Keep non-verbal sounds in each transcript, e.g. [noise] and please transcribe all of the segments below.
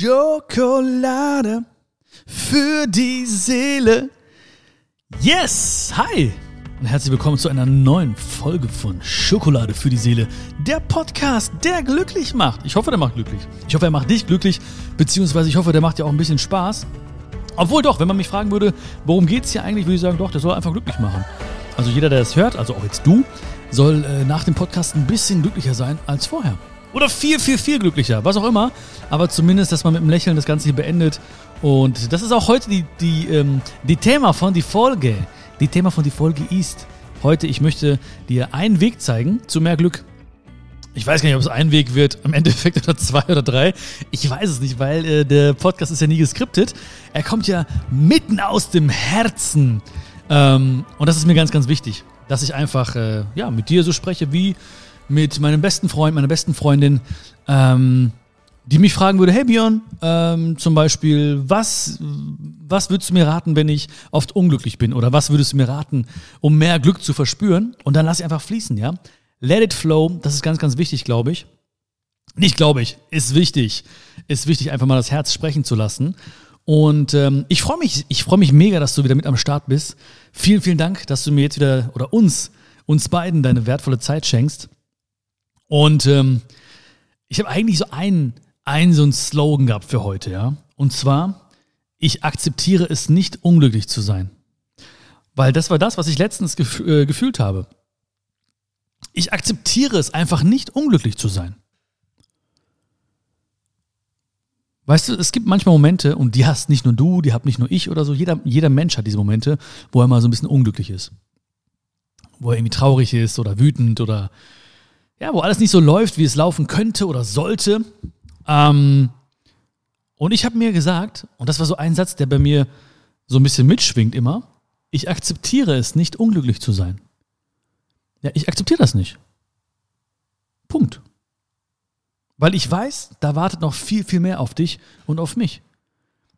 Schokolade für die Seele. Yes! Hi! Und herzlich willkommen zu einer neuen Folge von Schokolade für die Seele. Der Podcast, der glücklich macht. Ich hoffe, der macht glücklich. Ich hoffe, er macht dich glücklich, beziehungsweise ich hoffe, der macht dir auch ein bisschen Spaß. Obwohl doch, wenn man mich fragen würde, worum geht es hier eigentlich, würde ich sagen, doch, der soll einfach glücklich machen. Also jeder, der es hört, also auch jetzt du, soll äh, nach dem Podcast ein bisschen glücklicher sein als vorher. Oder viel, viel, viel glücklicher, was auch immer. Aber zumindest, dass man mit einem Lächeln das Ganze hier beendet. Und das ist auch heute die, die, ähm, die Thema von die Folge. Die Thema von die Folge ist heute, ich möchte dir einen Weg zeigen zu mehr Glück. Ich weiß gar nicht, ob es ein Weg wird, im Endeffekt oder zwei oder drei. Ich weiß es nicht, weil äh, der Podcast ist ja nie geskriptet. Er kommt ja mitten aus dem Herzen. Ähm, und das ist mir ganz, ganz wichtig, dass ich einfach äh, ja, mit dir so spreche wie mit meinem besten Freund, meiner besten Freundin, ähm, die mich fragen würde, hey Björn, ähm, zum Beispiel, was, was würdest du mir raten, wenn ich oft unglücklich bin? Oder was würdest du mir raten, um mehr Glück zu verspüren? Und dann lass ich einfach fließen, ja? Let it flow, das ist ganz, ganz wichtig, glaube ich. Nicht glaube ich, ist wichtig. Ist wichtig, einfach mal das Herz sprechen zu lassen. Und ähm, ich freue mich, ich freue mich mega, dass du wieder mit am Start bist. Vielen, vielen Dank, dass du mir jetzt wieder oder uns, uns beiden deine wertvolle Zeit schenkst. Und ähm, ich habe eigentlich so einen, einen so einen Slogan gehabt für heute, ja. Und zwar, ich akzeptiere es nicht, unglücklich zu sein. Weil das war das, was ich letztens gef äh, gefühlt habe. Ich akzeptiere es einfach nicht, unglücklich zu sein. Weißt du, es gibt manchmal Momente, und die hast nicht nur du, die hat nicht nur ich oder so, jeder, jeder Mensch hat diese Momente, wo er mal so ein bisschen unglücklich ist. Wo er irgendwie traurig ist oder wütend oder ja, wo alles nicht so läuft, wie es laufen könnte oder sollte. Ähm, und ich habe mir gesagt, und das war so ein Satz, der bei mir so ein bisschen mitschwingt immer, ich akzeptiere es nicht, unglücklich zu sein. Ja, ich akzeptiere das nicht. Punkt. Weil ich weiß, da wartet noch viel, viel mehr auf dich und auf mich.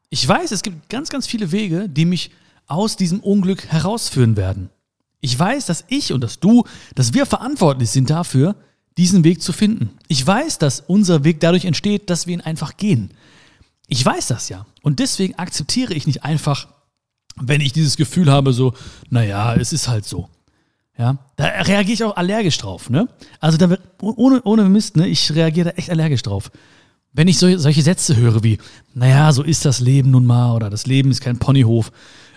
Ich weiß, es gibt ganz, ganz viele Wege, die mich aus diesem Unglück herausführen werden. Ich weiß, dass ich und dass du, dass wir verantwortlich sind dafür, diesen Weg zu finden. Ich weiß, dass unser Weg dadurch entsteht, dass wir ihn einfach gehen. Ich weiß das ja. Und deswegen akzeptiere ich nicht einfach, wenn ich dieses Gefühl habe, so, naja, es ist halt so. Ja, da reagiere ich auch allergisch drauf, ne? Also da wird, ohne, ohne Mist, ne? Ich reagiere da echt allergisch drauf. Wenn ich so, solche Sätze höre wie, naja, so ist das Leben nun mal, oder das Leben ist kein Ponyhof,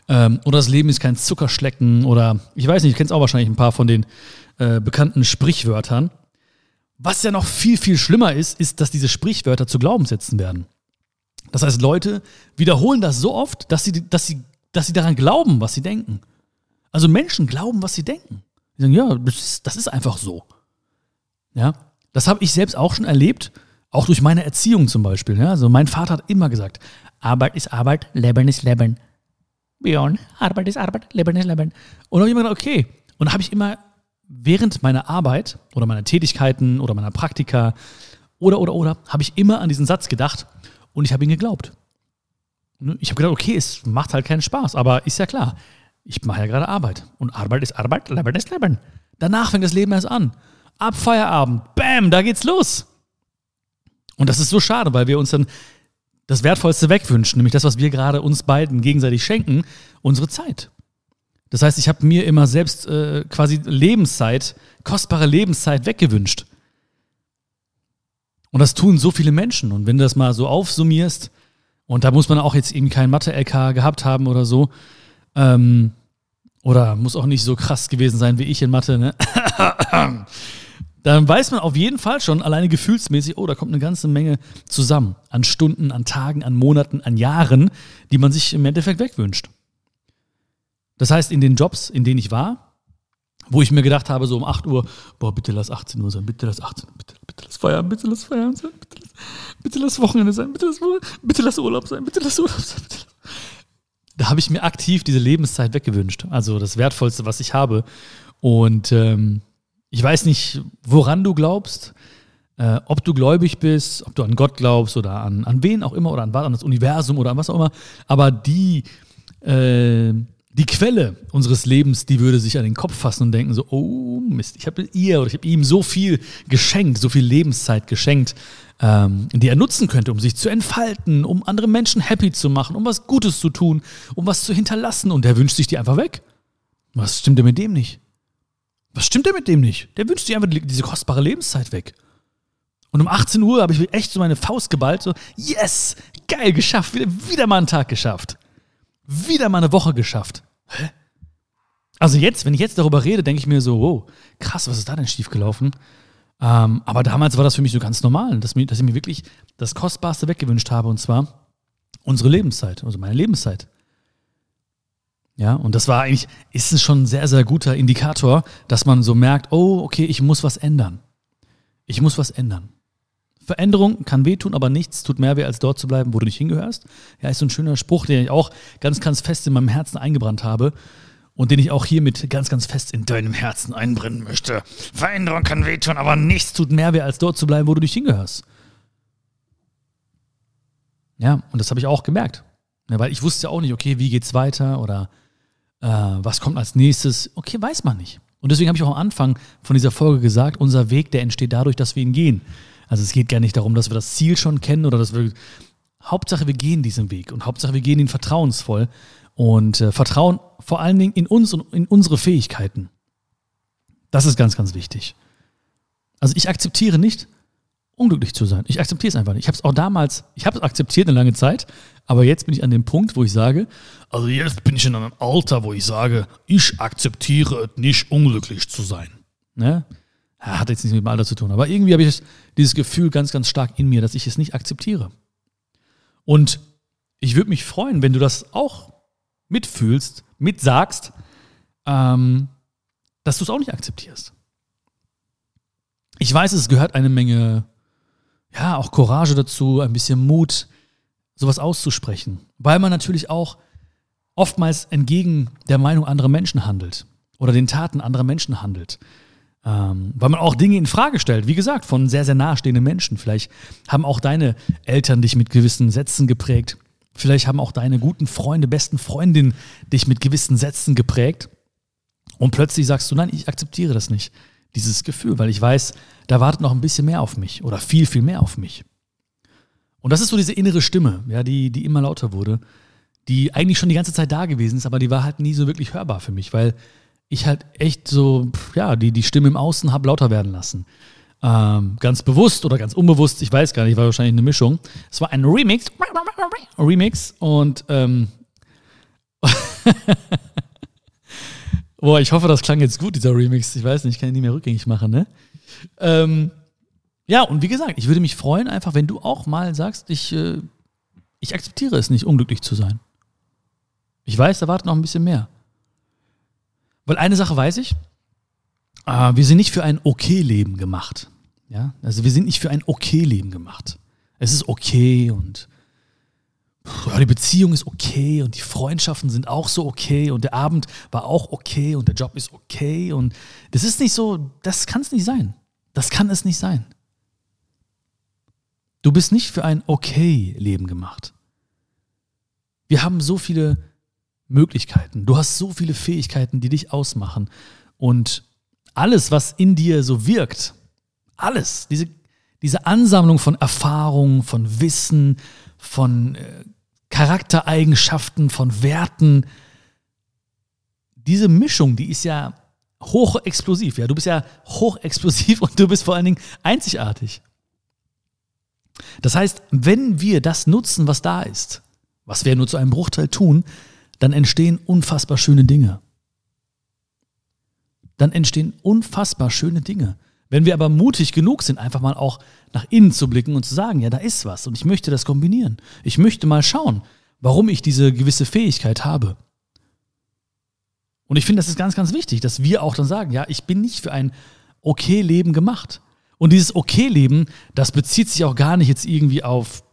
ähm, oder das Leben ist kein Zuckerschlecken, oder ich weiß nicht, du kennst auch wahrscheinlich ein paar von den äh, bekannten Sprichwörtern. Was ja noch viel, viel schlimmer ist, ist, dass diese Sprichwörter zu Glaubenssätzen werden. Das heißt, Leute wiederholen das so oft, dass sie, dass sie, dass sie daran glauben, was sie denken. Also Menschen glauben, was sie denken. Die sagen, ja, das ist, das ist einfach so. Ja, das habe ich selbst auch schon erlebt, auch durch meine Erziehung zum Beispiel. Ja? Also mein Vater hat immer gesagt, Arbeit ist Arbeit, Leben ist Leben. Björn, Arbeit ist Arbeit, Leben ist Leben. Und dann habe ich immer gedacht, okay. Und habe ich immer während meiner Arbeit oder meiner Tätigkeiten oder meiner Praktika oder, oder, oder, habe ich immer an diesen Satz gedacht und ich habe ihn geglaubt. Ne, ich habe gedacht, okay, es macht halt keinen Spaß, aber ist ja klar, ich mache ja gerade Arbeit und Arbeit ist Arbeit, Leben ist Leben. Danach fängt das Leben erst an. Ab Feierabend, bam, da geht's los. Und das ist so schade, weil wir uns dann das Wertvollste wegwünschen, nämlich das, was wir gerade uns beiden gegenseitig schenken, unsere Zeit. Das heißt, ich habe mir immer selbst äh, quasi Lebenszeit, kostbare Lebenszeit weggewünscht. Und das tun so viele Menschen. Und wenn du das mal so aufsummierst, und da muss man auch jetzt eben kein Mathe-LK gehabt haben oder so, ähm, oder muss auch nicht so krass gewesen sein wie ich in Mathe, ne? [coughs] dann weiß man auf jeden Fall schon alleine gefühlsmäßig, oh, da kommt eine ganze Menge zusammen an Stunden, an Tagen, an Monaten, an Jahren, die man sich im Endeffekt wegwünscht. Das heißt, in den Jobs, in denen ich war, wo ich mir gedacht habe, so um 8 Uhr, boah, bitte lass 18 Uhr sein, bitte lass 18 Uhr, bitte, bitte lass Feiern, bitte lass Feiern sein, bitte lass, bitte lass Wochenende sein, bitte lass, bitte lass Urlaub sein, bitte lass Urlaub sein. Bitte lass. Da habe ich mir aktiv diese Lebenszeit weggewünscht. Also das Wertvollste, was ich habe. Und ähm, ich weiß nicht, woran du glaubst, äh, ob du gläubig bist, ob du an Gott glaubst oder an, an wen auch immer oder an, an das Universum oder an was auch immer. Aber die, äh, die Quelle unseres Lebens, die würde sich an den Kopf fassen und denken so, oh Mist, ich habe ihr oder ich habe ihm so viel geschenkt, so viel Lebenszeit geschenkt, ähm, die er nutzen könnte, um sich zu entfalten, um andere Menschen happy zu machen, um was Gutes zu tun, um was zu hinterlassen und der wünscht sich die einfach weg. Was stimmt denn mit dem nicht? Was stimmt denn mit dem nicht? Der wünscht sich einfach diese kostbare Lebenszeit weg. Und um 18 Uhr habe ich echt so meine Faust geballt, so, yes, geil, geschafft, wieder, wieder mal einen Tag geschafft. Wieder mal eine Woche geschafft. Hä? Also jetzt, wenn ich jetzt darüber rede, denke ich mir so, wow, krass, was ist da denn schiefgelaufen? Ähm, aber damals war das für mich so ganz normal, dass, mir, dass ich mir wirklich das Kostbarste weggewünscht habe, und zwar unsere Lebenszeit, also meine Lebenszeit. Ja, und das war eigentlich, ist es schon ein sehr, sehr guter Indikator, dass man so merkt, oh, okay, ich muss was ändern. Ich muss was ändern. Veränderung kann wehtun, aber nichts tut mehr weh, als dort zu bleiben, wo du nicht hingehörst. Ja, ist so ein schöner Spruch, den ich auch ganz, ganz fest in meinem Herzen eingebrannt habe und den ich auch hiermit ganz, ganz fest in deinem Herzen einbrennen möchte. Veränderung kann wehtun, aber nichts tut mehr weh, als dort zu bleiben, wo du nicht hingehörst. Ja, und das habe ich auch gemerkt. Ja, weil ich wusste ja auch nicht, okay, wie geht's weiter oder äh, was kommt als nächstes. Okay, weiß man nicht. Und deswegen habe ich auch am Anfang von dieser Folge gesagt, unser Weg, der entsteht dadurch, dass wir ihn gehen. Also es geht gar nicht darum, dass wir das Ziel schon kennen oder dass wir. Hauptsache, wir gehen diesen Weg und Hauptsache, wir gehen ihn vertrauensvoll und äh, vertrauen vor allen Dingen in uns und in unsere Fähigkeiten. Das ist ganz, ganz wichtig. Also ich akzeptiere nicht, unglücklich zu sein. Ich akzeptiere es einfach nicht. Ich habe es auch damals, ich habe es akzeptiert eine lange Zeit, aber jetzt bin ich an dem Punkt, wo ich sage, also jetzt bin ich in einem Alter, wo ich sage, ich akzeptiere es nicht, unglücklich zu sein. Ne? Hat jetzt nichts mit dem Alter zu tun, aber irgendwie habe ich dieses Gefühl ganz, ganz stark in mir, dass ich es nicht akzeptiere. Und ich würde mich freuen, wenn du das auch mitfühlst, mitsagst, ähm, dass du es auch nicht akzeptierst. Ich weiß, es gehört eine Menge, ja, auch Courage dazu, ein bisschen Mut, sowas auszusprechen, weil man natürlich auch oftmals entgegen der Meinung anderer Menschen handelt oder den Taten anderer Menschen handelt. Ähm, weil man auch Dinge in Frage stellt, wie gesagt, von sehr, sehr nahestehenden Menschen. Vielleicht haben auch deine Eltern dich mit gewissen Sätzen geprägt. Vielleicht haben auch deine guten Freunde, besten Freundinnen dich mit gewissen Sätzen geprägt. Und plötzlich sagst du, nein, ich akzeptiere das nicht, dieses Gefühl, weil ich weiß, da wartet noch ein bisschen mehr auf mich oder viel, viel mehr auf mich. Und das ist so diese innere Stimme, ja, die, die immer lauter wurde, die eigentlich schon die ganze Zeit da gewesen ist, aber die war halt nie so wirklich hörbar für mich, weil ich halt echt so, ja, die, die Stimme im Außen habe lauter werden lassen. Ähm, ganz bewusst oder ganz unbewusst, ich weiß gar nicht, war wahrscheinlich eine Mischung. Es war ein Remix, Remix und ähm, [laughs] Boah, ich hoffe, das klang jetzt gut, dieser Remix. Ich weiß nicht, ich kann ihn nicht mehr rückgängig machen, ne? Ähm, ja, und wie gesagt, ich würde mich freuen, einfach, wenn du auch mal sagst, ich, äh, ich akzeptiere es nicht, unglücklich zu sein. Ich weiß, da wartet noch ein bisschen mehr. Weil eine Sache weiß ich, äh, wir sind nicht für ein Okay-Leben gemacht. Ja? Also wir sind nicht für ein Okay-Leben gemacht. Es ist okay und ja, die Beziehung ist okay und die Freundschaften sind auch so okay und der Abend war auch okay und der Job ist okay und das ist nicht so, das kann es nicht sein. Das kann es nicht sein. Du bist nicht für ein Okay-Leben gemacht. Wir haben so viele Möglichkeiten. Du hast so viele Fähigkeiten, die dich ausmachen. Und alles, was in dir so wirkt, alles, diese, diese Ansammlung von Erfahrungen, von Wissen, von äh, Charaktereigenschaften, von Werten, diese Mischung, die ist ja hochexplosiv. Ja, du bist ja hochexplosiv und du bist vor allen Dingen einzigartig. Das heißt, wenn wir das nutzen, was da ist, was wir nur zu einem Bruchteil tun, dann entstehen unfassbar schöne Dinge. Dann entstehen unfassbar schöne Dinge. Wenn wir aber mutig genug sind, einfach mal auch nach innen zu blicken und zu sagen, ja, da ist was und ich möchte das kombinieren. Ich möchte mal schauen, warum ich diese gewisse Fähigkeit habe. Und ich finde, das ist ganz, ganz wichtig, dass wir auch dann sagen, ja, ich bin nicht für ein okay Leben gemacht. Und dieses okay Leben, das bezieht sich auch gar nicht jetzt irgendwie auf,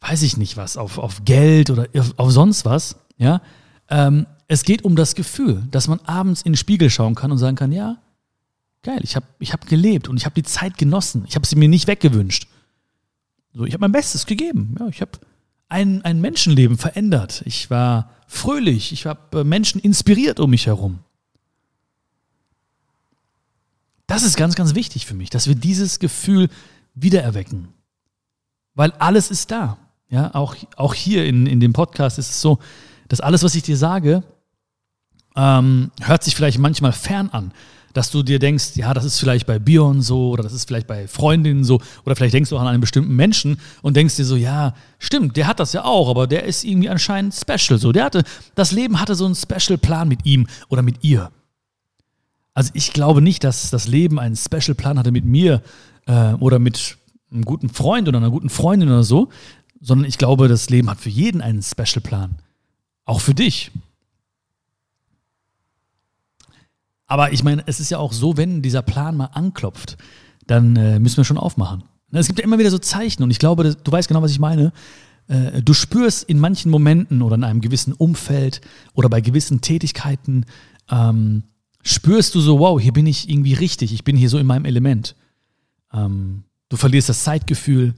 weiß ich nicht was, auf, auf Geld oder auf, sonst was, ja, ähm, es geht um das Gefühl, dass man abends in den Spiegel schauen kann und sagen kann, ja, geil, ich habe ich hab gelebt und ich habe die Zeit genossen. Ich habe sie mir nicht weggewünscht. So, ich habe mein Bestes gegeben. Ja, ich habe ein, ein Menschenleben verändert. Ich war fröhlich. Ich habe äh, Menschen inspiriert um mich herum. Das ist ganz, ganz wichtig für mich, dass wir dieses Gefühl wiedererwecken. Weil alles ist da. Ja, auch, auch hier in, in dem Podcast ist es so, dass alles, was ich dir sage, ähm, hört sich vielleicht manchmal fern an. Dass du dir denkst, ja, das ist vielleicht bei Bion so oder das ist vielleicht bei Freundinnen so oder vielleicht denkst du auch an einen bestimmten Menschen und denkst dir so, ja, stimmt, der hat das ja auch, aber der ist irgendwie anscheinend special. So, der hatte, das Leben hatte so einen Special-Plan mit ihm oder mit ihr. Also ich glaube nicht, dass das Leben einen Special-Plan hatte mit mir äh, oder mit einem guten Freund oder einer guten Freundin oder so, sondern ich glaube, das Leben hat für jeden einen Special-Plan. Auch für dich. Aber ich meine, es ist ja auch so, wenn dieser Plan mal anklopft, dann äh, müssen wir schon aufmachen. Es gibt ja immer wieder so Zeichen und ich glaube, du weißt genau, was ich meine. Äh, du spürst in manchen Momenten oder in einem gewissen Umfeld oder bei gewissen Tätigkeiten, ähm, spürst du so, wow, hier bin ich irgendwie richtig, ich bin hier so in meinem Element. Ähm, du verlierst das Zeitgefühl.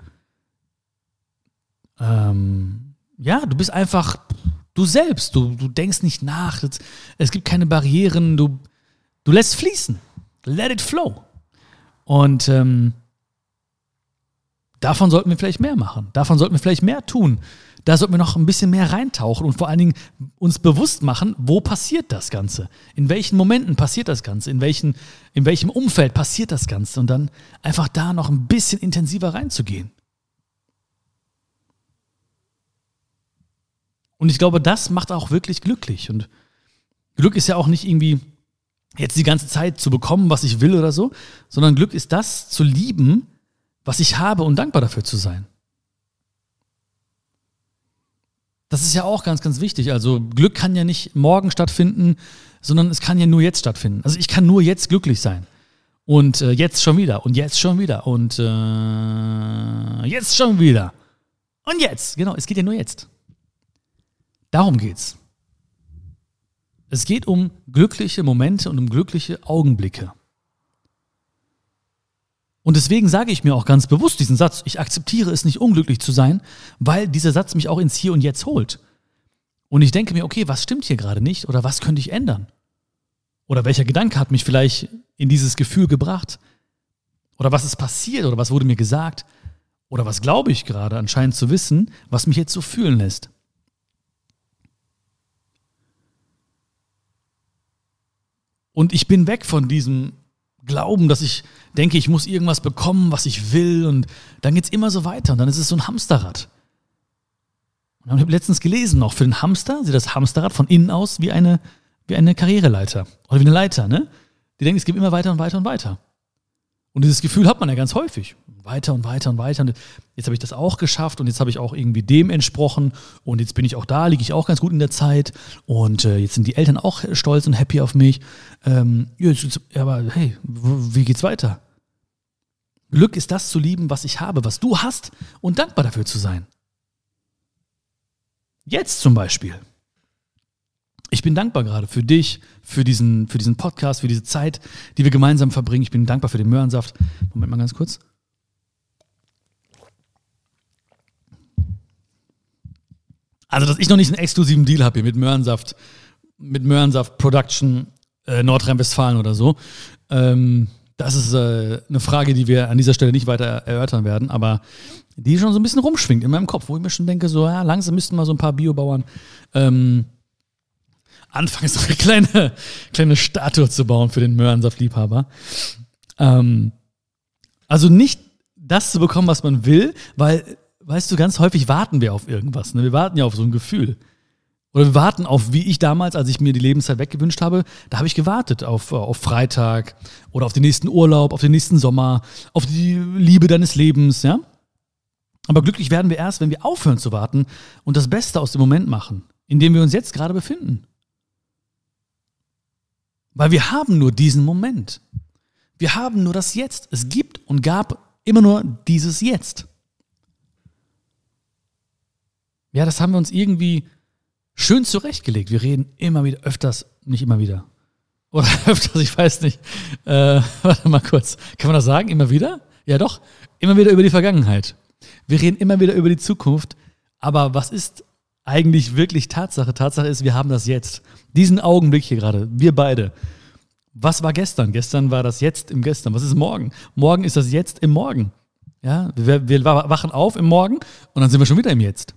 Ähm, ja, du bist einfach du selbst. Du, du denkst nicht nach. Es gibt keine Barrieren. Du, du lässt fließen. Let it flow. Und ähm, davon sollten wir vielleicht mehr machen. Davon sollten wir vielleicht mehr tun. Da sollten wir noch ein bisschen mehr reintauchen und vor allen Dingen uns bewusst machen, wo passiert das Ganze? In welchen Momenten passiert das Ganze? In, welchen, in welchem Umfeld passiert das Ganze? Und dann einfach da noch ein bisschen intensiver reinzugehen. Und ich glaube, das macht auch wirklich glücklich. Und Glück ist ja auch nicht irgendwie jetzt die ganze Zeit zu bekommen, was ich will oder so, sondern Glück ist das zu lieben, was ich habe und dankbar dafür zu sein. Das ist ja auch ganz, ganz wichtig. Also Glück kann ja nicht morgen stattfinden, sondern es kann ja nur jetzt stattfinden. Also ich kann nur jetzt glücklich sein. Und äh, jetzt schon wieder und jetzt schon wieder und äh, jetzt schon wieder. Und jetzt, genau, es geht ja nur jetzt. Darum geht's. Es geht um glückliche Momente und um glückliche Augenblicke. Und deswegen sage ich mir auch ganz bewusst diesen Satz, ich akzeptiere es nicht unglücklich zu sein, weil dieser Satz mich auch ins Hier und Jetzt holt. Und ich denke mir, okay, was stimmt hier gerade nicht oder was könnte ich ändern? Oder welcher Gedanke hat mich vielleicht in dieses Gefühl gebracht? Oder was ist passiert oder was wurde mir gesagt? Oder was glaube ich gerade anscheinend zu wissen, was mich jetzt so fühlen lässt? Und ich bin weg von diesem Glauben, dass ich denke, ich muss irgendwas bekommen, was ich will. Und dann geht es immer so weiter. Und dann ist es so ein Hamsterrad. Und ich habe letztens gelesen, noch für den Hamster sieht das Hamsterrad von innen aus wie eine, wie eine Karriereleiter. Oder wie eine Leiter, ne? Die denken, es geht immer weiter und weiter und weiter. Und dieses Gefühl hat man ja ganz häufig. Weiter und weiter und weiter. Und jetzt habe ich das auch geschafft und jetzt habe ich auch irgendwie dem entsprochen und jetzt bin ich auch da, liege ich auch ganz gut in der Zeit und äh, jetzt sind die Eltern auch stolz und happy auf mich. Ähm, jetzt, aber hey, wie geht's weiter? Glück ist das zu lieben, was ich habe, was du hast und dankbar dafür zu sein. Jetzt zum Beispiel ich bin dankbar gerade für dich, für diesen, für diesen Podcast, für diese Zeit, die wir gemeinsam verbringen. Ich bin dankbar für den Möhrensaft. Moment mal ganz kurz. Also, dass ich noch nicht einen exklusiven Deal habe hier mit Möhrensaft, mit Möhrensaft Production äh, Nordrhein-Westfalen oder so. Ähm, das ist äh, eine Frage, die wir an dieser Stelle nicht weiter erörtern werden, aber die schon so ein bisschen rumschwingt in meinem Kopf, wo ich mir schon denke, so, ja, langsam müssten mal so ein paar Biobauern ähm, anfangen, so eine kleine, kleine Statue zu bauen für den Möhrensaftliebhaber. Ähm, also nicht das zu bekommen, was man will, weil, weißt du, ganz häufig warten wir auf irgendwas. Ne? Wir warten ja auf so ein Gefühl. Oder wir warten auf, wie ich damals, als ich mir die Lebenszeit weggewünscht habe, da habe ich gewartet auf, auf Freitag oder auf den nächsten Urlaub, auf den nächsten Sommer, auf die Liebe deines Lebens, ja. Aber glücklich werden wir erst, wenn wir aufhören zu warten und das Beste aus dem Moment machen, in dem wir uns jetzt gerade befinden. Weil wir haben nur diesen Moment. Wir haben nur das Jetzt. Es gibt und gab immer nur dieses Jetzt. Ja, das haben wir uns irgendwie schön zurechtgelegt. Wir reden immer wieder, öfters, nicht immer wieder. Oder [laughs] öfters, ich weiß nicht. Äh, [laughs] warte mal kurz. Kann man das sagen? Immer wieder? Ja, doch. Immer wieder über die Vergangenheit. Wir reden immer wieder über die Zukunft, Aber was ist eigentlich wirklich Tatsache? Tatsache ist, wir haben das jetzt. Diesen Augenblick hier gerade, wir beide. Was war gestern? Gestern war das jetzt im Gestern. Was ist morgen? Morgen ist das jetzt im Morgen. Ja, wir, wir wachen auf im Morgen und dann sind wir schon wieder im Jetzt.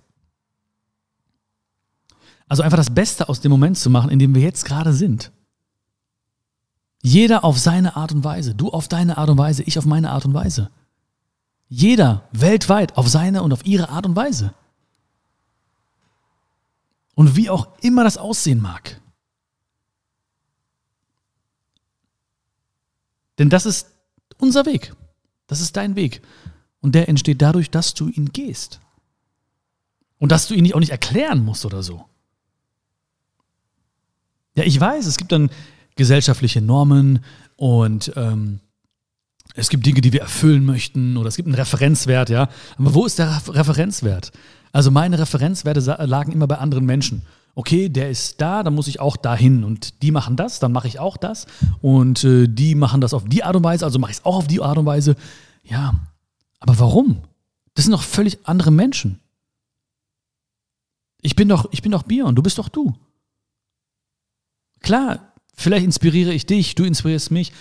Also einfach das Beste aus dem Moment zu machen, in dem wir jetzt gerade sind. Jeder auf seine Art und Weise. Du auf deine Art und Weise, ich auf meine Art und Weise. Jeder weltweit auf seine und auf ihre Art und Weise. Und wie auch immer das aussehen mag. Denn das ist unser Weg. Das ist dein Weg. Und der entsteht dadurch, dass du ihn gehst. Und dass du ihn auch nicht erklären musst oder so. Ja, ich weiß, es gibt dann gesellschaftliche Normen und ähm, es gibt Dinge, die wir erfüllen möchten oder es gibt einen Referenzwert, ja. Aber wo ist der Referenzwert? Also meine Referenzwerte lagen immer bei anderen Menschen. Okay, der ist da, dann muss ich auch dahin und die machen das, dann mache ich auch das und äh, die machen das auf die Art und Weise, also mache ich es auch auf die Art und Weise. Ja, aber warum? Das sind doch völlig andere Menschen. Ich bin doch, ich bin doch Bion, du bist doch du. Klar, vielleicht inspiriere ich dich, du inspirierst mich,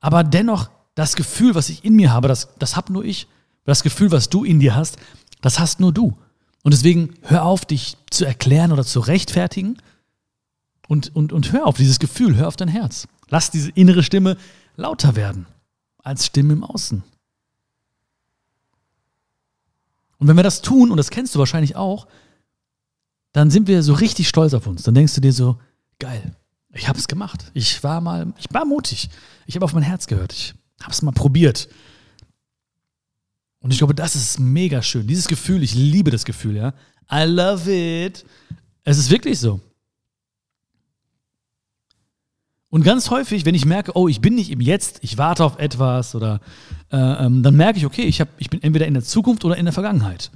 aber dennoch, das Gefühl, was ich in mir habe, das, das habe nur ich. Das Gefühl, was du in dir hast, das hast nur du. Und deswegen hör auf, dich zu erklären oder zu rechtfertigen und, und, und hör auf dieses Gefühl, hör auf dein Herz. Lass diese innere Stimme lauter werden als Stimme im Außen. Und wenn wir das tun, und das kennst du wahrscheinlich auch, dann sind wir so richtig stolz auf uns. Dann denkst du dir so, geil, ich habe es gemacht. Ich war mal, ich war mutig. Ich habe auf mein Herz gehört. Ich habe es mal probiert. Und ich glaube, das ist mega schön. Dieses Gefühl, ich liebe das Gefühl, ja. I love it. Es ist wirklich so. Und ganz häufig, wenn ich merke, oh, ich bin nicht im Jetzt, ich warte auf etwas oder äh, ähm, dann merke ich, okay, ich, hab, ich bin entweder in der Zukunft oder in der Vergangenheit.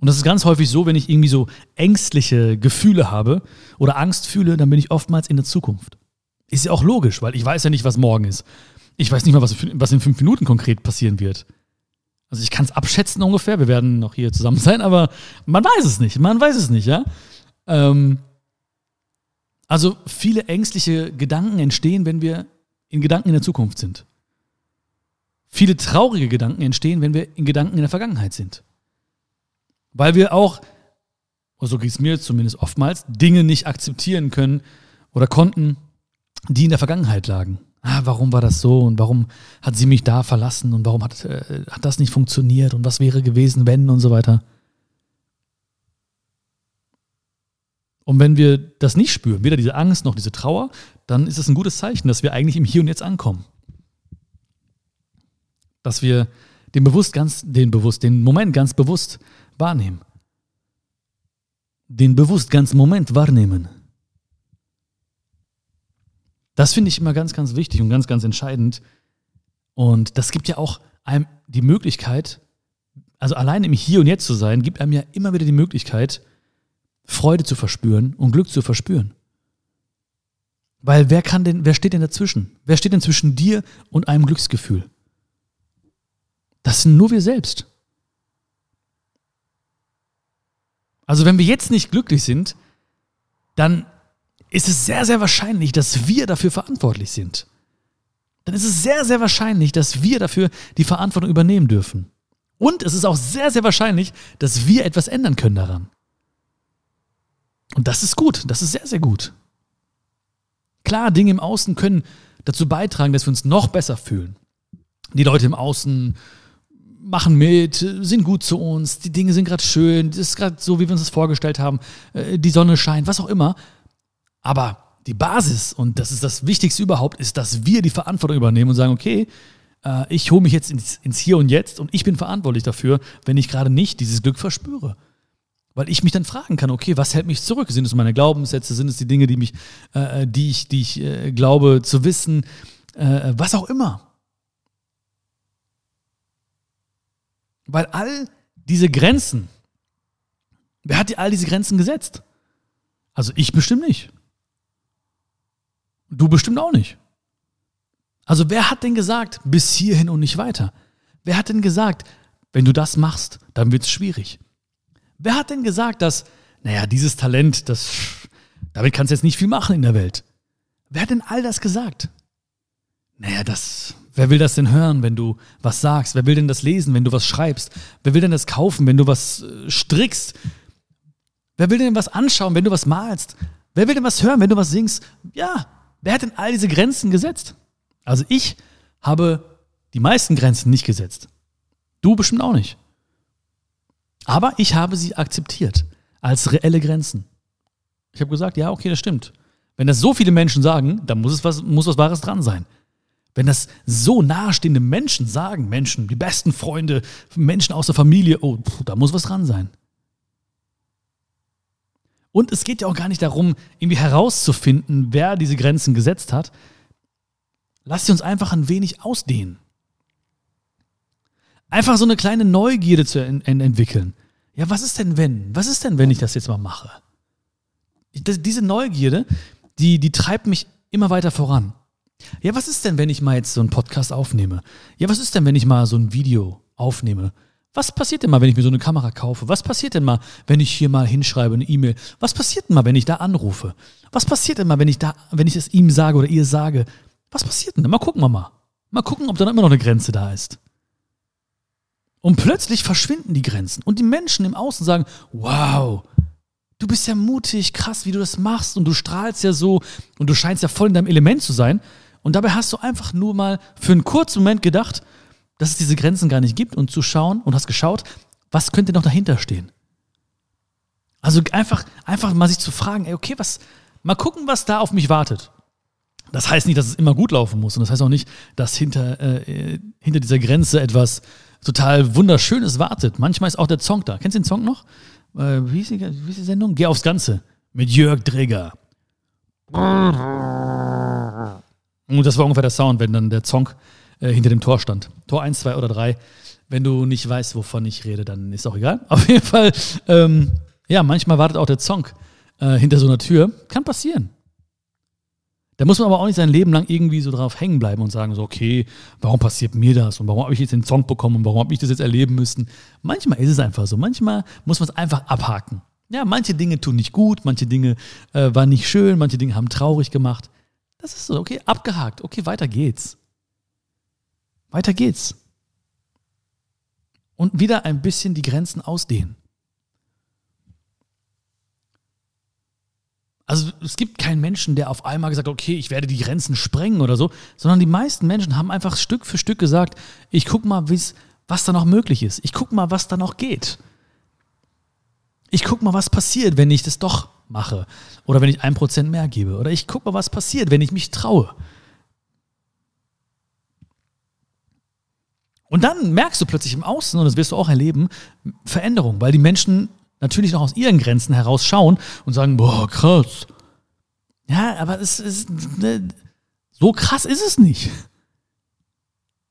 Und das ist ganz häufig so, wenn ich irgendwie so ängstliche Gefühle habe oder Angst fühle, dann bin ich oftmals in der Zukunft. Ist ja auch logisch, weil ich weiß ja nicht, was morgen ist. Ich weiß nicht mal, was, was in fünf Minuten konkret passieren wird. Also ich kann es abschätzen ungefähr, wir werden noch hier zusammen [laughs] sein, aber man weiß es nicht, man weiß es nicht, ja. Ähm, also viele ängstliche Gedanken entstehen, wenn wir in Gedanken in der Zukunft sind. Viele traurige Gedanken entstehen, wenn wir in Gedanken in der Vergangenheit sind. Weil wir auch, so geht es mir zumindest oftmals, Dinge nicht akzeptieren können oder konnten, die in der Vergangenheit lagen. Ah, warum war das so und warum hat sie mich da verlassen und warum hat, äh, hat das nicht funktioniert und was wäre gewesen, wenn und so weiter. Und wenn wir das nicht spüren, weder diese Angst noch diese Trauer, dann ist es ein gutes Zeichen, dass wir eigentlich im Hier und Jetzt ankommen. Dass wir den bewusst ganz, den bewusst, den Moment ganz bewusst wahrnehmen. Den bewusst ganzen Moment wahrnehmen. Das finde ich immer ganz, ganz wichtig und ganz, ganz entscheidend. Und das gibt ja auch einem die Möglichkeit, also allein im Hier und Jetzt zu sein, gibt einem ja immer wieder die Möglichkeit, Freude zu verspüren und Glück zu verspüren. Weil wer kann denn, wer steht denn dazwischen? Wer steht denn zwischen dir und einem Glücksgefühl? Das sind nur wir selbst. Also wenn wir jetzt nicht glücklich sind, dann ist es sehr, sehr wahrscheinlich, dass wir dafür verantwortlich sind. Dann ist es sehr, sehr wahrscheinlich, dass wir dafür die Verantwortung übernehmen dürfen. Und es ist auch sehr, sehr wahrscheinlich, dass wir etwas ändern können daran. Und das ist gut, das ist sehr, sehr gut. Klar, Dinge im Außen können dazu beitragen, dass wir uns noch besser fühlen. Die Leute im Außen machen mit, sind gut zu uns, die Dinge sind gerade schön, das ist gerade so, wie wir uns das vorgestellt haben, äh, die Sonne scheint, was auch immer. Aber die Basis, und das ist das Wichtigste überhaupt, ist, dass wir die Verantwortung übernehmen und sagen, okay, äh, ich hole mich jetzt ins, ins Hier und Jetzt und ich bin verantwortlich dafür, wenn ich gerade nicht dieses Glück verspüre. Weil ich mich dann fragen kann, okay, was hält mich zurück? Sind es meine Glaubenssätze? Sind es die Dinge, die mich, äh, die ich, die ich äh, glaube zu wissen? Äh, was auch immer. Weil all diese Grenzen, wer hat dir all diese Grenzen gesetzt? Also ich bestimmt nicht. Du bestimmt auch nicht. Also wer hat denn gesagt, bis hierhin und nicht weiter? Wer hat denn gesagt, wenn du das machst, dann wird es schwierig? Wer hat denn gesagt, dass, naja, dieses Talent, das, damit kannst du jetzt nicht viel machen in der Welt? Wer hat denn all das gesagt? Naja, das, wer will das denn hören, wenn du was sagst? Wer will denn das lesen, wenn du was schreibst? Wer will denn das kaufen, wenn du was äh, strickst? Wer will denn was anschauen, wenn du was malst? Wer will denn was hören, wenn du was singst? Ja, wer hat denn all diese Grenzen gesetzt? Also ich habe die meisten Grenzen nicht gesetzt. Du bestimmt auch nicht. Aber ich habe sie akzeptiert als reelle Grenzen. Ich habe gesagt, ja, okay, das stimmt. Wenn das so viele Menschen sagen, dann muss es was, muss was Wahres dran sein. Wenn das so nahestehende Menschen sagen, Menschen, die besten Freunde, Menschen aus der Familie, oh, pff, da muss was dran sein. Und es geht ja auch gar nicht darum, irgendwie herauszufinden, wer diese Grenzen gesetzt hat. Lass sie uns einfach ein wenig ausdehnen. Einfach so eine kleine Neugierde zu ent entwickeln. Ja, was ist denn wenn? Was ist denn, wenn ich das jetzt mal mache? Das, diese Neugierde, die, die treibt mich immer weiter voran. Ja, was ist denn, wenn ich mal jetzt so einen Podcast aufnehme? Ja, was ist denn, wenn ich mal so ein Video aufnehme? Was passiert denn mal, wenn ich mir so eine Kamera kaufe? Was passiert denn mal, wenn ich hier mal hinschreibe, eine E-Mail? Was passiert denn mal, wenn ich da anrufe? Was passiert denn mal, wenn ich da, wenn ich es ihm sage oder ihr sage? Was passiert denn? Mal gucken wir mal. Mal gucken, ob dann immer noch eine Grenze da ist. Und plötzlich verschwinden die Grenzen. Und die Menschen im Außen sagen, wow, du bist ja mutig, krass, wie du das machst und du strahlst ja so und du scheinst ja voll in deinem Element zu sein. Und dabei hast du einfach nur mal für einen kurzen Moment gedacht, dass es diese Grenzen gar nicht gibt und zu schauen und hast geschaut, was könnte noch dahinter stehen. Also einfach, einfach mal sich zu fragen, ey, okay, was, mal gucken, was da auf mich wartet. Das heißt nicht, dass es immer gut laufen muss und das heißt auch nicht, dass hinter, äh, hinter dieser Grenze etwas total Wunderschönes wartet. Manchmal ist auch der Song da. Kennst du den Song noch? Äh, wie, ist die, wie ist die Sendung? Geh aufs Ganze mit Jörg Dreger. Und das war ungefähr der Sound, wenn dann der Song äh, hinter dem Tor stand. Tor 1, 2 oder 3. Wenn du nicht weißt, wovon ich rede, dann ist auch egal. [laughs] Auf jeden Fall, ähm, ja, manchmal wartet auch der Song äh, hinter so einer Tür. Kann passieren. Da muss man aber auch nicht sein Leben lang irgendwie so drauf hängen bleiben und sagen so, okay, warum passiert mir das und warum habe ich jetzt den Song bekommen und warum habe ich das jetzt erleben müssen. Manchmal ist es einfach so. Manchmal muss man es einfach abhaken. Ja, manche Dinge tun nicht gut, manche Dinge äh, waren nicht schön, manche Dinge haben traurig gemacht. Das ist so, okay, abgehakt. Okay, weiter geht's. Weiter geht's. Und wieder ein bisschen die Grenzen ausdehnen. Also es gibt keinen Menschen, der auf einmal gesagt hat, okay, ich werde die Grenzen sprengen oder so, sondern die meisten Menschen haben einfach Stück für Stück gesagt, ich guck mal, was da noch möglich ist. Ich guck mal, was da noch geht. Ich guck mal, was passiert, wenn ich das doch mache. Oder wenn ich ein Prozent mehr gebe. Oder ich guck mal, was passiert, wenn ich mich traue. Und dann merkst du plötzlich im Außen, und das wirst du auch erleben, Veränderung, weil die Menschen natürlich noch aus ihren Grenzen heraus schauen und sagen, boah, krass. Ja, aber es ist, ne, so krass ist es nicht.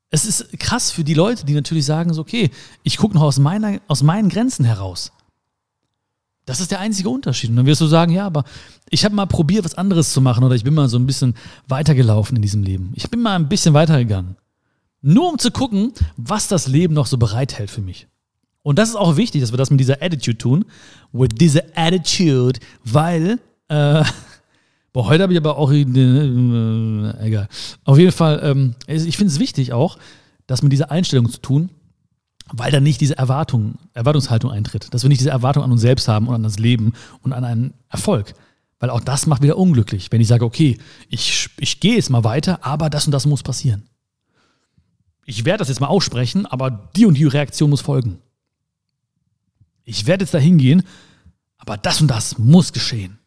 Es ist krass für die Leute, die natürlich sagen, so, okay, ich gucke noch aus, meiner, aus meinen Grenzen heraus. Das ist der einzige Unterschied. Und dann wirst du sagen, ja, aber ich habe mal probiert, was anderes zu machen oder ich bin mal so ein bisschen weitergelaufen in diesem Leben. Ich bin mal ein bisschen weitergegangen. Nur um zu gucken, was das Leben noch so bereithält für mich. Und das ist auch wichtig, dass wir das mit dieser Attitude tun. With dieser Attitude, weil, äh, [laughs] boah, heute habe ich aber auch, äh, egal. Auf jeden Fall, ähm, ich finde es wichtig auch, das mit dieser Einstellung zu tun, weil dann nicht diese Erwartung, Erwartungshaltung eintritt. Dass wir nicht diese Erwartung an uns selbst haben und an das Leben und an einen Erfolg. Weil auch das macht wieder unglücklich, wenn ich sage, okay, ich, ich gehe jetzt mal weiter, aber das und das muss passieren. Ich werde das jetzt mal aussprechen, aber die und die Reaktion muss folgen ich werde jetzt da hingehen, aber das und das muss geschehen.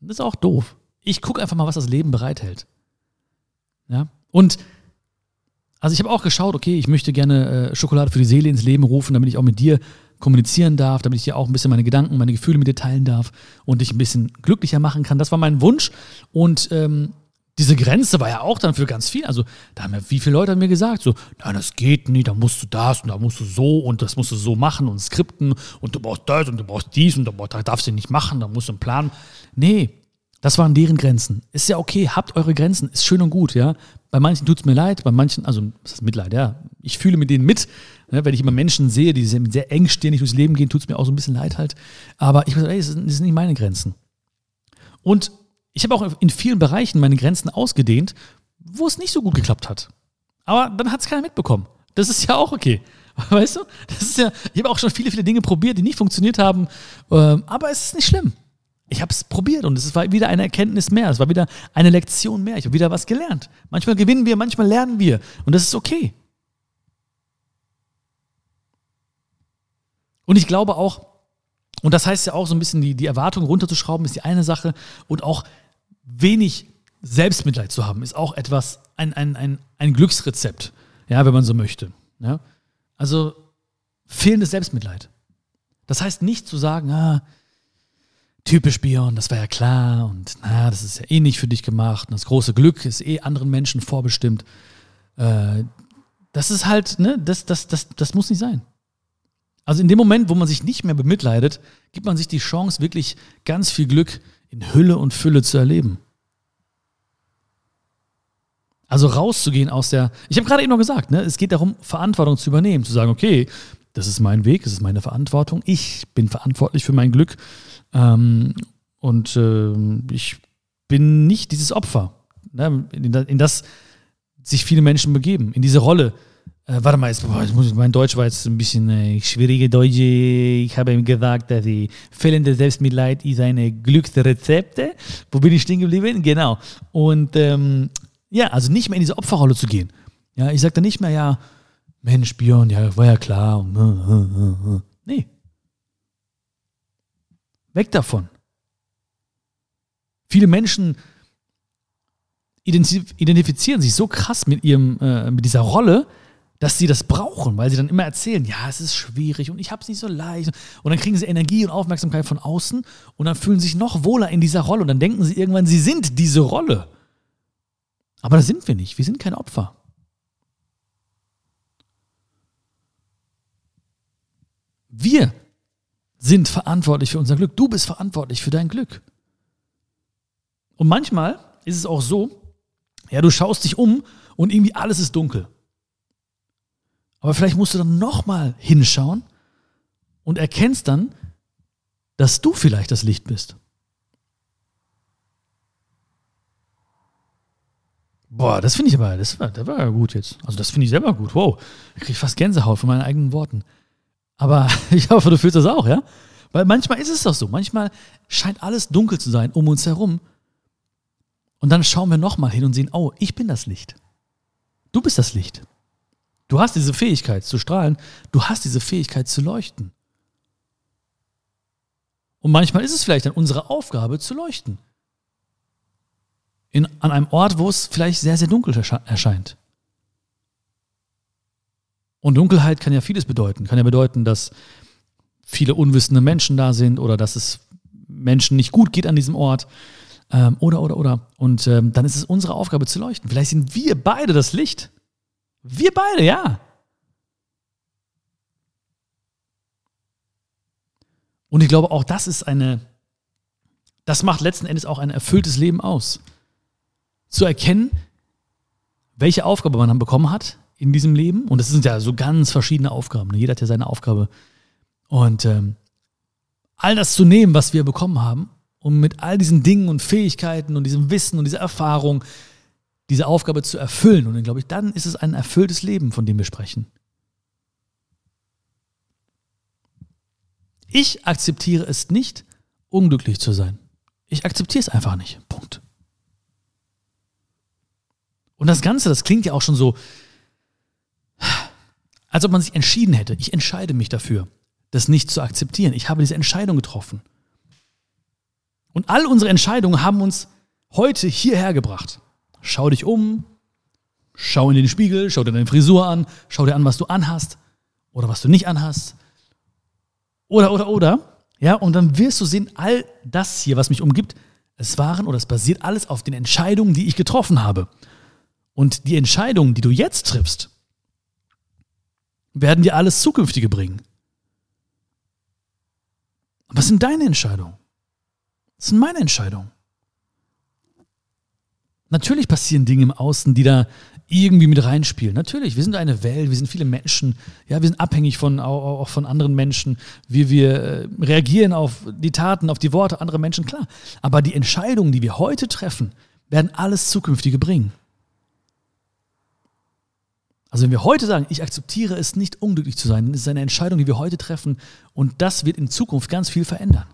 Das ist auch doof. Ich gucke einfach mal, was das Leben bereithält. Ja? Und also ich habe auch geschaut, okay, ich möchte gerne äh, Schokolade für die Seele ins Leben rufen, damit ich auch mit dir kommunizieren darf, damit ich dir auch ein bisschen meine Gedanken, meine Gefühle mit dir teilen darf und dich ein bisschen glücklicher machen kann. Das war mein Wunsch. Und ähm, diese Grenze war ja auch dann für ganz viel. Also, da haben ja wie viele Leute haben mir gesagt, so, nein, das geht nicht, da musst du das und da musst du so und das musst du so machen und skripten und du brauchst das und du brauchst dies und da darfst du nicht machen, da musst du einen Plan. Nee, Das waren deren Grenzen. Ist ja okay, habt eure Grenzen, ist schön und gut, ja. Bei manchen tut es mir leid, bei manchen, also das ist Mitleid, ja. Ich fühle mit denen mit. Ne? Wenn ich immer Menschen sehe, die sehr, sehr engstirnig durchs Leben gehen, tut es mir auch so ein bisschen leid halt. Aber ich muss sagen, ey, das sind, das sind nicht meine Grenzen. Und ich habe auch in vielen Bereichen meine Grenzen ausgedehnt, wo es nicht so gut geklappt hat. Aber dann hat es keiner mitbekommen. Das ist ja auch okay. [laughs] Weißt du? Das ist ja, ich habe auch schon viele, viele Dinge probiert, die nicht funktioniert haben. Ähm, aber es ist nicht schlimm ich habe es probiert und es war wieder eine Erkenntnis mehr. Es war wieder eine Lektion mehr. Ich habe wieder was gelernt. Manchmal gewinnen wir, manchmal lernen wir. Und das ist okay. Und ich glaube auch, und das heißt ja auch so ein bisschen, die, die Erwartungen runterzuschrauben, ist die eine Sache. Und auch wenig Selbstmitleid zu haben, ist auch etwas, ein, ein, ein, ein Glücksrezept, ja, wenn man so möchte. Ja? Also fehlendes Selbstmitleid. Das heißt nicht zu sagen, ah, typisch Björn, das war ja klar und na, das ist ja eh nicht für dich gemacht und das große Glück ist eh anderen Menschen vorbestimmt. Äh, das ist halt, ne, das, das, das, das muss nicht sein. Also in dem Moment, wo man sich nicht mehr bemitleidet, gibt man sich die Chance, wirklich ganz viel Glück in Hülle und Fülle zu erleben. Also rauszugehen aus der, ich habe gerade eben noch gesagt, ne, es geht darum, Verantwortung zu übernehmen, zu sagen, okay, das ist mein Weg, das ist meine Verantwortung, ich bin verantwortlich für mein Glück ähm, und äh, ich bin nicht dieses Opfer, ne, in, das sich viele Menschen begeben, in diese Rolle. Äh, warte mal, jetzt, boah, jetzt muss mein Deutsch war jetzt ein bisschen äh, schwierige Deutsche. Ich habe ihm gesagt, dass die fehlende Selbstmitleid ist eine Glücksrezepte. Wo bin ich stehen geblieben? Genau. Und ähm, ja, also nicht mehr in diese Opferrolle zu gehen. Ja, ich dann nicht mehr, ja, Mensch, Björn, ja, war ja klar. Äh, äh, äh, nee, Weg davon. Viele Menschen identifizieren sich so krass mit, ihrem, mit dieser Rolle, dass sie das brauchen, weil sie dann immer erzählen, ja, es ist schwierig und ich habe es nicht so leicht. Und dann kriegen sie Energie und Aufmerksamkeit von außen und dann fühlen sie sich noch wohler in dieser Rolle und dann denken sie irgendwann, sie sind diese Rolle. Aber das sind wir nicht. Wir sind kein Opfer. Wir sind verantwortlich für unser Glück. Du bist verantwortlich für dein Glück. Und manchmal ist es auch so, ja, du schaust dich um und irgendwie alles ist dunkel. Aber vielleicht musst du dann nochmal hinschauen und erkennst dann, dass du vielleicht das Licht bist. Boah, das finde ich aber, das war, das war ja gut jetzt. Also das finde ich selber gut. Wow, ich kriege fast Gänsehaut von meinen eigenen Worten. Aber [laughs] ich hoffe, du fühlst das auch, ja? Weil manchmal ist es doch so. Manchmal scheint alles dunkel zu sein um uns herum. Und dann schauen wir nochmal hin und sehen, oh, ich bin das Licht. Du bist das Licht. Du hast diese Fähigkeit zu strahlen. Du hast diese Fähigkeit zu leuchten. Und manchmal ist es vielleicht dann unsere Aufgabe zu leuchten. In, an einem Ort, wo es vielleicht sehr, sehr dunkel erscheint. Und Dunkelheit kann ja vieles bedeuten. Kann ja bedeuten, dass viele unwissende Menschen da sind oder dass es Menschen nicht gut geht an diesem Ort. Ähm, oder, oder, oder. Und ähm, dann ist es unsere Aufgabe zu leuchten. Vielleicht sind wir beide das Licht. Wir beide, ja. Und ich glaube, auch das ist eine, das macht letzten Endes auch ein erfülltes Leben aus. Zu erkennen, welche Aufgabe man dann bekommen hat, in diesem Leben. Und es sind ja so ganz verschiedene Aufgaben. Ne? Jeder hat ja seine Aufgabe. Und ähm, all das zu nehmen, was wir bekommen haben, um mit all diesen Dingen und Fähigkeiten und diesem Wissen und dieser Erfahrung diese Aufgabe zu erfüllen. Und dann glaube ich, dann ist es ein erfülltes Leben, von dem wir sprechen. Ich akzeptiere es nicht, unglücklich zu sein. Ich akzeptiere es einfach nicht. Punkt. Und das Ganze, das klingt ja auch schon so, als ob man sich entschieden hätte. Ich entscheide mich dafür, das nicht zu akzeptieren. Ich habe diese Entscheidung getroffen. Und all unsere Entscheidungen haben uns heute hierher gebracht. Schau dich um, schau in den Spiegel, schau dir deine Frisur an, schau dir an, was du anhast oder was du nicht anhast. Oder, oder, oder. Ja, und dann wirst du sehen, all das hier, was mich umgibt, es waren oder es basiert alles auf den Entscheidungen, die ich getroffen habe. Und die Entscheidungen, die du jetzt triffst, werden dir alles Zukünftige bringen. Es sind deine Entscheidungen. Es sind meine Entscheidungen. Natürlich passieren Dinge im Außen, die da irgendwie mit reinspielen. Natürlich, wir sind eine Welt, wir sind viele Menschen, ja, wir sind abhängig von, auch, von anderen Menschen, wie wir äh, reagieren auf die Taten, auf die Worte anderer Menschen, klar. Aber die Entscheidungen, die wir heute treffen, werden alles Zukünftige bringen. Also wenn wir heute sagen, ich akzeptiere es nicht, unglücklich zu sein, dann ist es eine Entscheidung, die wir heute treffen und das wird in Zukunft ganz viel verändern.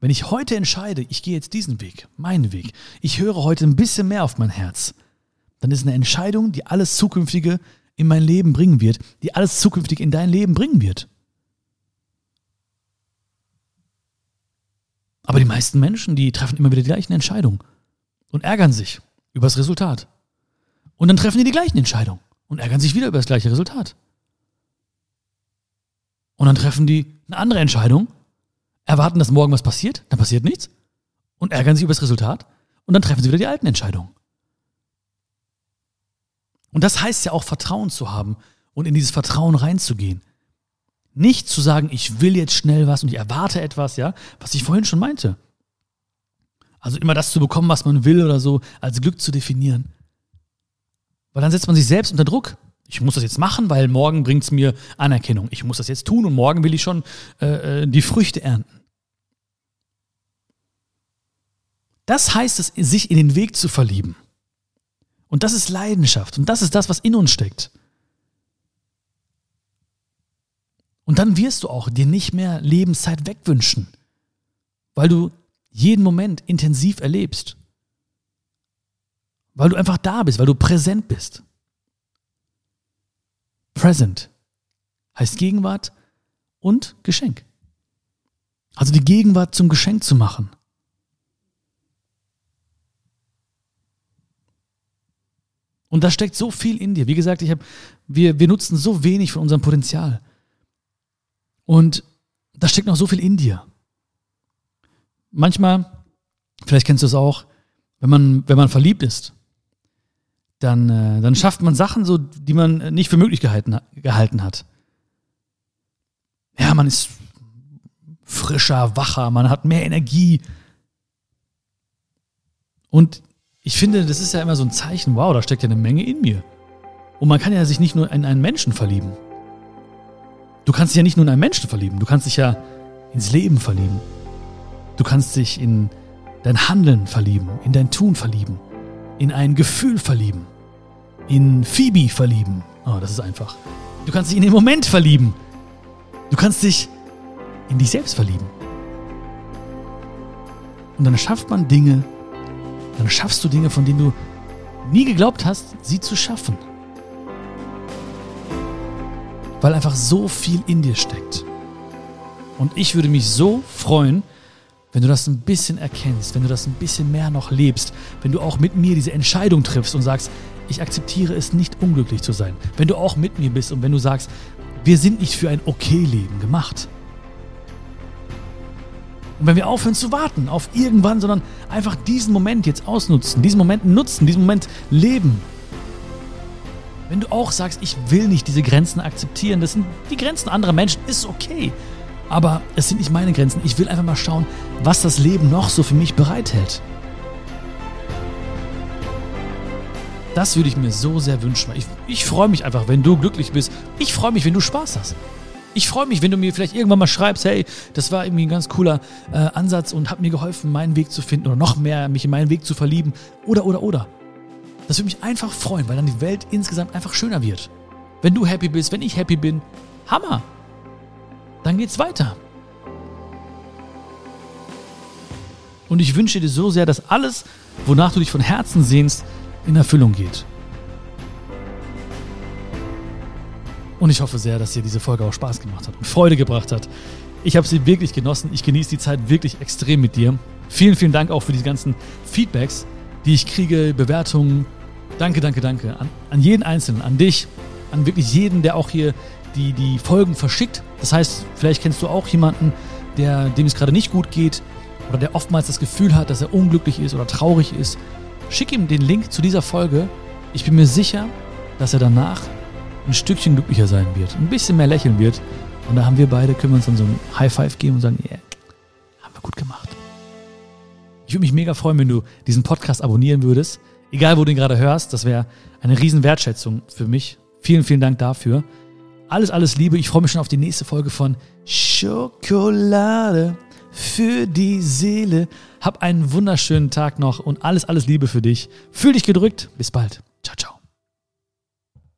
Wenn ich heute entscheide, ich gehe jetzt diesen Weg, meinen Weg, ich höre heute ein bisschen mehr auf mein Herz, dann ist eine Entscheidung, die alles Zukünftige in mein Leben bringen wird, die alles Zukünftige in dein Leben bringen wird. Aber die meisten Menschen, die treffen immer wieder die gleichen Entscheidungen und ärgern sich über das Resultat. Und dann treffen die die gleichen Entscheidungen und ärgern sich wieder über das gleiche Resultat. Und dann treffen die eine andere Entscheidung, erwarten, dass morgen was passiert, dann passiert nichts und ärgern sich über das Resultat und dann treffen sie wieder die alten Entscheidungen. Und das heißt ja auch Vertrauen zu haben und in dieses Vertrauen reinzugehen. Nicht zu sagen, ich will jetzt schnell was und ich erwarte etwas, ja, was ich vorhin schon meinte. Also immer das zu bekommen, was man will oder so, als Glück zu definieren. Weil dann setzt man sich selbst unter Druck. Ich muss das jetzt machen, weil morgen bringt es mir Anerkennung. Ich muss das jetzt tun und morgen will ich schon äh, äh die Früchte ernten. Das heißt es, sich in den Weg zu verlieben. Und das ist Leidenschaft. Und das ist das, was in uns steckt. Und dann wirst du auch dir nicht mehr Lebenszeit wegwünschen, weil du jeden Moment intensiv erlebst. Weil du einfach da bist, weil du präsent bist. Present heißt Gegenwart und Geschenk. Also die Gegenwart zum Geschenk zu machen. Und da steckt so viel in dir. Wie gesagt, ich hab, wir, wir nutzen so wenig von unserem Potenzial. Und da steckt noch so viel in dir. Manchmal, vielleicht kennst du es auch, wenn man, wenn man verliebt ist, dann, äh, dann schafft man Sachen so, die man nicht für möglich gehalten, gehalten hat. Ja, man ist frischer, wacher, man hat mehr Energie. Und ich finde, das ist ja immer so ein Zeichen, wow, da steckt ja eine Menge in mir. Und man kann ja sich nicht nur in einen Menschen verlieben. Du kannst dich ja nicht nur in einen Menschen verlieben, du kannst dich ja ins Leben verlieben. Du kannst dich in dein Handeln verlieben, in dein Tun verlieben, in ein Gefühl verlieben, in Phoebe verlieben. Oh, das ist einfach. Du kannst dich in den Moment verlieben. Du kannst dich in dich selbst verlieben. Und dann schafft man Dinge, dann schaffst du Dinge, von denen du nie geglaubt hast, sie zu schaffen. Weil einfach so viel in dir steckt. Und ich würde mich so freuen, wenn du das ein bisschen erkennst, wenn du das ein bisschen mehr noch lebst, wenn du auch mit mir diese Entscheidung triffst und sagst, ich akzeptiere es nicht, unglücklich zu sein. Wenn du auch mit mir bist und wenn du sagst, wir sind nicht für ein Okay-Leben gemacht. Und wenn wir aufhören zu warten auf irgendwann, sondern einfach diesen Moment jetzt ausnutzen, diesen Moment nutzen, diesen Moment leben. Wenn du auch sagst, ich will nicht diese Grenzen akzeptieren, das sind die Grenzen anderer Menschen, ist okay. Aber es sind nicht meine Grenzen. Ich will einfach mal schauen, was das Leben noch so für mich bereithält. Das würde ich mir so sehr wünschen. Ich, ich freue mich einfach, wenn du glücklich bist. Ich freue mich, wenn du Spaß hast. Ich freue mich, wenn du mir vielleicht irgendwann mal schreibst, hey, das war irgendwie ein ganz cooler äh, Ansatz und hat mir geholfen, meinen Weg zu finden oder noch mehr, mich in meinen Weg zu verlieben oder, oder, oder. Das würde mich einfach freuen, weil dann die Welt insgesamt einfach schöner wird. Wenn du happy bist, wenn ich happy bin, Hammer. Dann geht's weiter. Und ich wünsche dir so sehr, dass alles, wonach du dich von Herzen sehnst, in Erfüllung geht. Und ich hoffe sehr, dass dir diese Folge auch Spaß gemacht hat und Freude gebracht hat. Ich habe sie wirklich genossen. Ich genieße die Zeit wirklich extrem mit dir. Vielen, vielen Dank auch für die ganzen Feedbacks, die ich kriege, Bewertungen. Danke, danke, danke. An, an jeden Einzelnen, an dich, an wirklich jeden, der auch hier die, die Folgen verschickt. Das heißt, vielleicht kennst du auch jemanden, der, dem es gerade nicht gut geht oder der oftmals das Gefühl hat, dass er unglücklich ist oder traurig ist. Schick ihm den Link zu dieser Folge. Ich bin mir sicher, dass er danach ein Stückchen glücklicher sein wird, ein bisschen mehr lächeln wird. Und da haben wir beide, können wir uns dann so ein High Five geben und sagen, yeah, haben wir gut gemacht. Ich würde mich mega freuen, wenn du diesen Podcast abonnieren würdest. Egal, wo du ihn gerade hörst, das wäre eine riesen Wertschätzung für mich. Vielen, vielen Dank dafür. Alles, alles Liebe. Ich freue mich schon auf die nächste Folge von Schokolade für die Seele. Hab einen wunderschönen Tag noch und alles, alles Liebe für dich. Fühl dich gedrückt. Bis bald. Ciao, ciao.